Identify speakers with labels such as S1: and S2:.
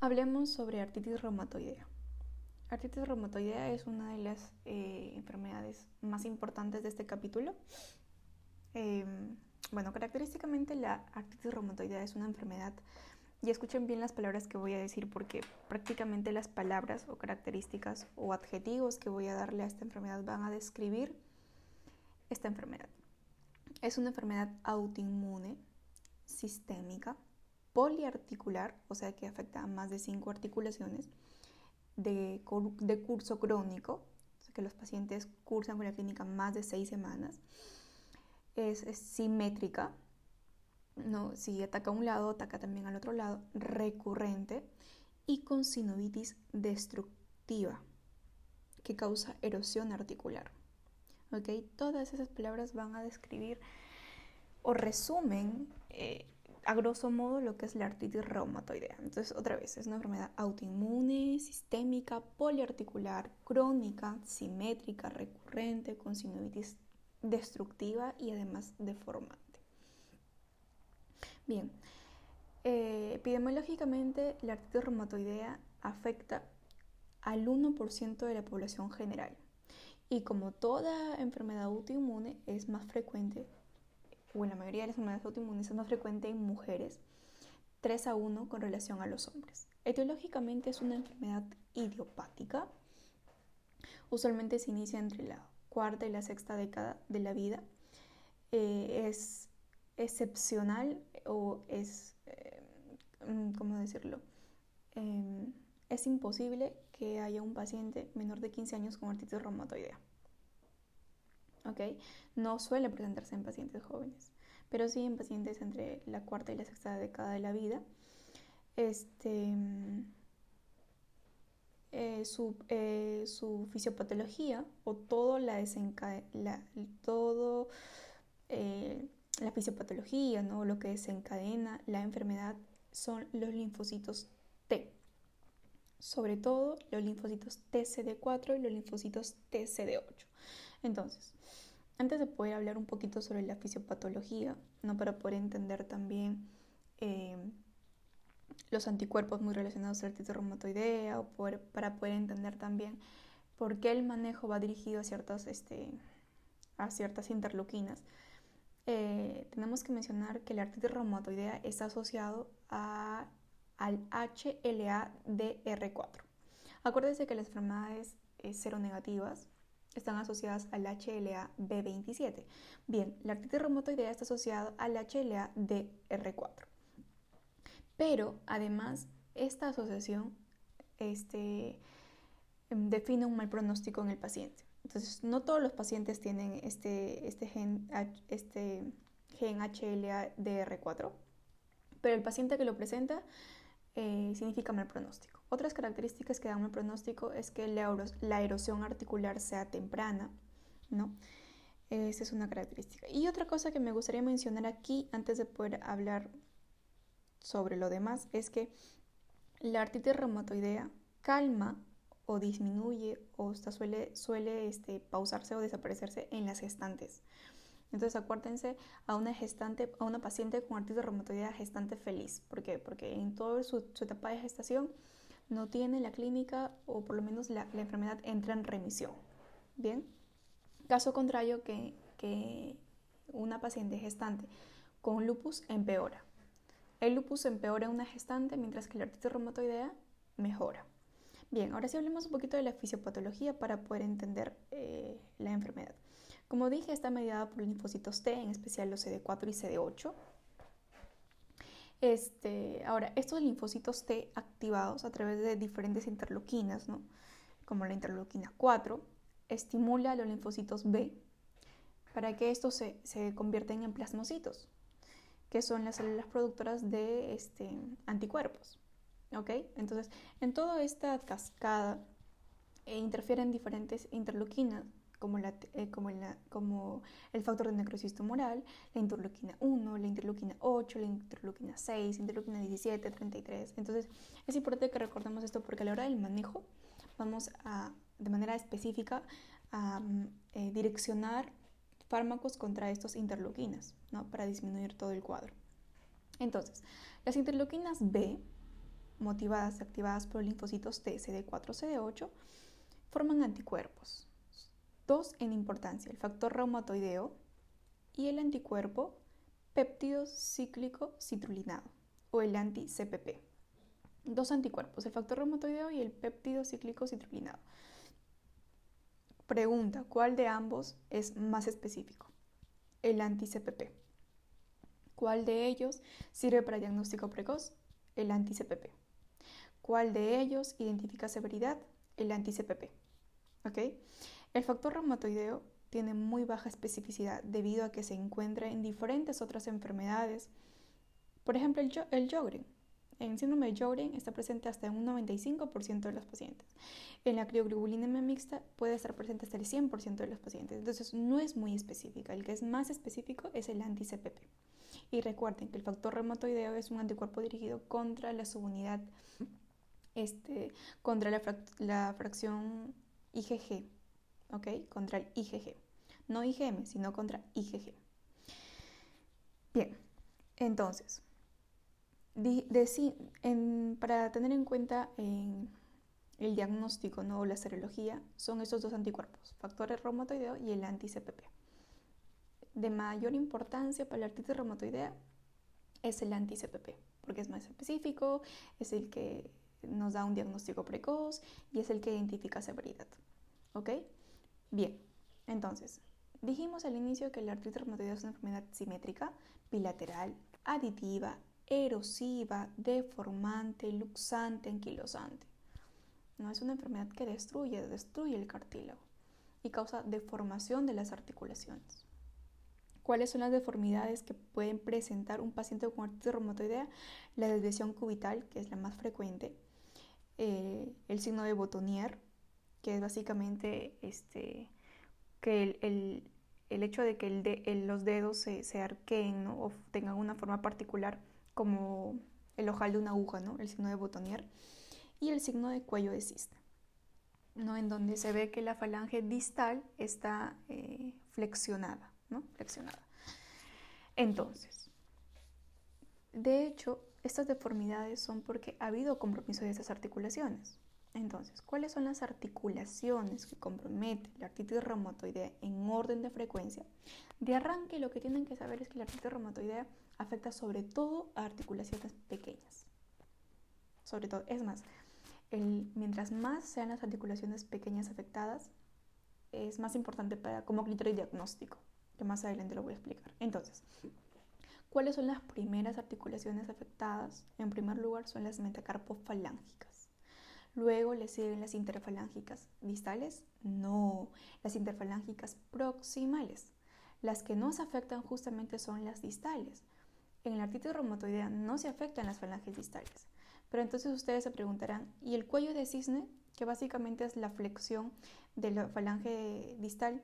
S1: Hablemos sobre artritis reumatoidea. Artritis reumatoidea es una de las eh, enfermedades más importantes de este capítulo. Em, bueno, característicamente la artritis reumatoidea es una enfermedad, y escuchen bien las palabras que voy a decir porque prácticamente las palabras o características o adjetivos que voy a darle a esta enfermedad van a describir esta enfermedad. Es una enfermedad autoinmune, sistémica, poliarticular, o sea que afecta a más de cinco articulaciones, de, curso crónico, que los pacientes cursan con la clínica más de seis semanas. Es, simétrica, ¿no? si ataca a un lado, ataca también al otro lado, recurrente y con sinovitis destructiva, que causa erosión articular. ¿Okay? Todas esas palabras van a describir o resumen eh, a grosso modo lo que es la artritis reumatoidea. Entonces, otra vez, es una enfermedad autoinmune, sistémica, poliarticular, crónica, simétrica, recurrente, con sinovitis destructiva y además deformante. Bien, eh, epidemiológicamente la artritis reumatoidea afecta al 1% de la población general y como toda enfermedad autoinmune es más frecuente o en la mayoría de las enfermedades autoinmunes es más frecuente en mujeres, 3 a 1 con relación a los hombres. Etiológicamente es una enfermedad idiopática. Usualmente se inicia entre la cuarta y la sexta década de la vida. Eh, es excepcional o es, eh, mm, ¿cómo decirlo? Em, es imposible que haya un paciente menor de 15 años con artritis reumatoidea. No suele presentarse en pacientes jóvenes, pero sí en pacientes entre la cuarta y la sexta década de la vida. Este, eh, su, eh, su, fisiopatología o todo la, la, todo, eh, fisiopatología, ¿no? lo que desencadena la enfermedad son los linfocitos T. Sobre todo los linfocitos TCD4 y los linfocitos TCD8. Entonces, antes de poder hablar un poquito sobre la fisiopatología, ¿no? para poder entender también eh, los anticuerpos muy relacionados a la artritis reumatoidea, o para poder entender también por qué el manejo va dirigido a ciertas, este, a ciertas interleuquinas, eh, tenemos que mencionar que la artritis reumatoidea está asociado a, al HLA-DR4. Acuérdense que las enfermedades eh, seronegativas están asociadas al HLA-B27. Bien, la artritis reumatoidea está asociada al HLA-DR4. Pero además, esta asociación este, em, define un mal pronóstico en el paciente. Entonces, no todos los pacientes tienen este, este gen, este gen HLA-DR4, pero el paciente que lo presenta eh, significa mal pronóstico. Otras características que dan un pronóstico es que la, erosión articular sea temprana, ¿no? Esa es una característica. Y otra cosa que me gustaría mencionar aquí, antes de poder hablar sobre lo demás, es que la artritis reumatoidea calma o disminuye o suele, suele este, pausarse o desaparecerse en las gestantes. Entonces acuérdense a una gestante, a una paciente con artritis reumatoidea gestante feliz. ¿Por qué? Porque en toda su etapa de gestación no tiene la clínica o por lo menos la, enfermedad entra en remisión. Bien, caso contrario que, que una paciente gestante con lupus empeora. El lupus empeora en una gestante mientras que la artritis reumatoidea mejora. Bien, ahora sí hablemos un poquito de la fisiopatología para poder entender eh, la enfermedad. Como dije, está mediada por linfocitos T, en especial los CD4 y CD8. Este, ahora, estos linfocitos T activados a través de diferentes interleuquinas, como la interleuquina 4, estimula a los linfocitos B para que estos se, se convierten en plasmocitos, que son las células productoras de este, anticuerpos. Entonces, en toda esta cascada eh, interfieren diferentes interleuquinas como, la, eh, como, como, el factor de necrosis tumoral, la interleuquina 1, la interleuquina 8, la interleuquina 6, interleuquina 17, 33. Entonces es importante que recordemos esto porque a la hora del manejo vamos a, de manera específica, a eh, direccionar fármacos contra estos interleuquinas, ¿no? Para disminuir todo el cuadro. Entonces, las interleuquinas B motivadas activadas por linfocitos T, CD4-CD8, forman anticuerpos. Dos en importancia, el factor reumatoideo y el anticuerpo péptido cíclico citrulinado o el anti-CPP. Dos anticuerpos, el factor reumatoideo y el péptido cíclico citrulinado. Pregunta, ¿cuál de ambos es más específico? El anti-CPP. ¿Cuál de ellos sirve para diagnóstico precoz? El anti-CPP. ¿Cuál de ellos identifica severidad? El anti-CPP. ¿Ok? El factor reumatoideo tiene muy baja especificidad debido a que se encuentra en diferentes otras enfermedades. Por ejemplo, el, el Jogren. En el síndrome de Jogren está presente hasta en un 95% de los pacientes. En la crioglobulinemia mixta puede estar presente hasta el 100% de los pacientes. Entonces no es muy específica. El que es más específico es el anti-CPP. Y recuerden que el factor reumatoideo es un anticuerpo dirigido contra la subunidad, este, contra la, la fracción IgG, ¿ok? Contra el IgG. No IgM, sino contra IgG. Bien, entonces, para tener en cuenta en el diagnóstico ¿no? o la serología, son estos dos anticuerpos, factores reumatoideo y el anti-CPP. De mayor importancia para la artritis reumatoidea es el anti-CPP, porque es más específico, es el que nos da un diagnóstico precoz y es el que identifica severidad. ¿Ok? Bien, entonces, dijimos al inicio que la artritis reumatoidea es una enfermedad simétrica, bilateral, aditiva, erosiva, deformante, luxante, anquilosante. No es una enfermedad que destruye, destruye el cartílago y causa deformación de las articulaciones. ¿Cuáles son las deformidades que pueden presentar un paciente con artritis reumatoidea? La desviación cubital, que es la más frecuente, eh, el signo de Botonier, que es básicamente este, que el, hecho de que los dedos se, arqueen o tengan una forma particular como el ojal de una aguja, ¿no? el signo de Botonier, y el signo de cuello de cisne, ¿no? en donde se ve que la falange distal está eh, flexionada, ¿no? flexionada. Entonces, de hecho, estas deformidades son porque ha habido compromiso de esas articulaciones. Entonces, ¿cuáles son las articulaciones que comprometen la artritis reumatoidea en orden de frecuencia? De arranque, lo que tienen que saber es que la artritis reumatoidea afecta sobre todo a articulaciones pequeñas. Sobre todo, es más, mientras más sean las articulaciones pequeñas afectadas, es más importante para, como criterio diagnóstico, que más adelante lo voy a explicar. Entonces, ¿cuáles son las primeras articulaciones afectadas? En primer lugar, son las metacarpofalángicas. Luego le siguen las interfalángicas distales. No, las interfalángicas proximales. Las que no afectan justamente son las distales. En la artritis reumatoidea no se afectan las falanges distales. Pero entonces ustedes se preguntarán, ¿y el cuello de cisne, que básicamente es la flexión de la falange distal,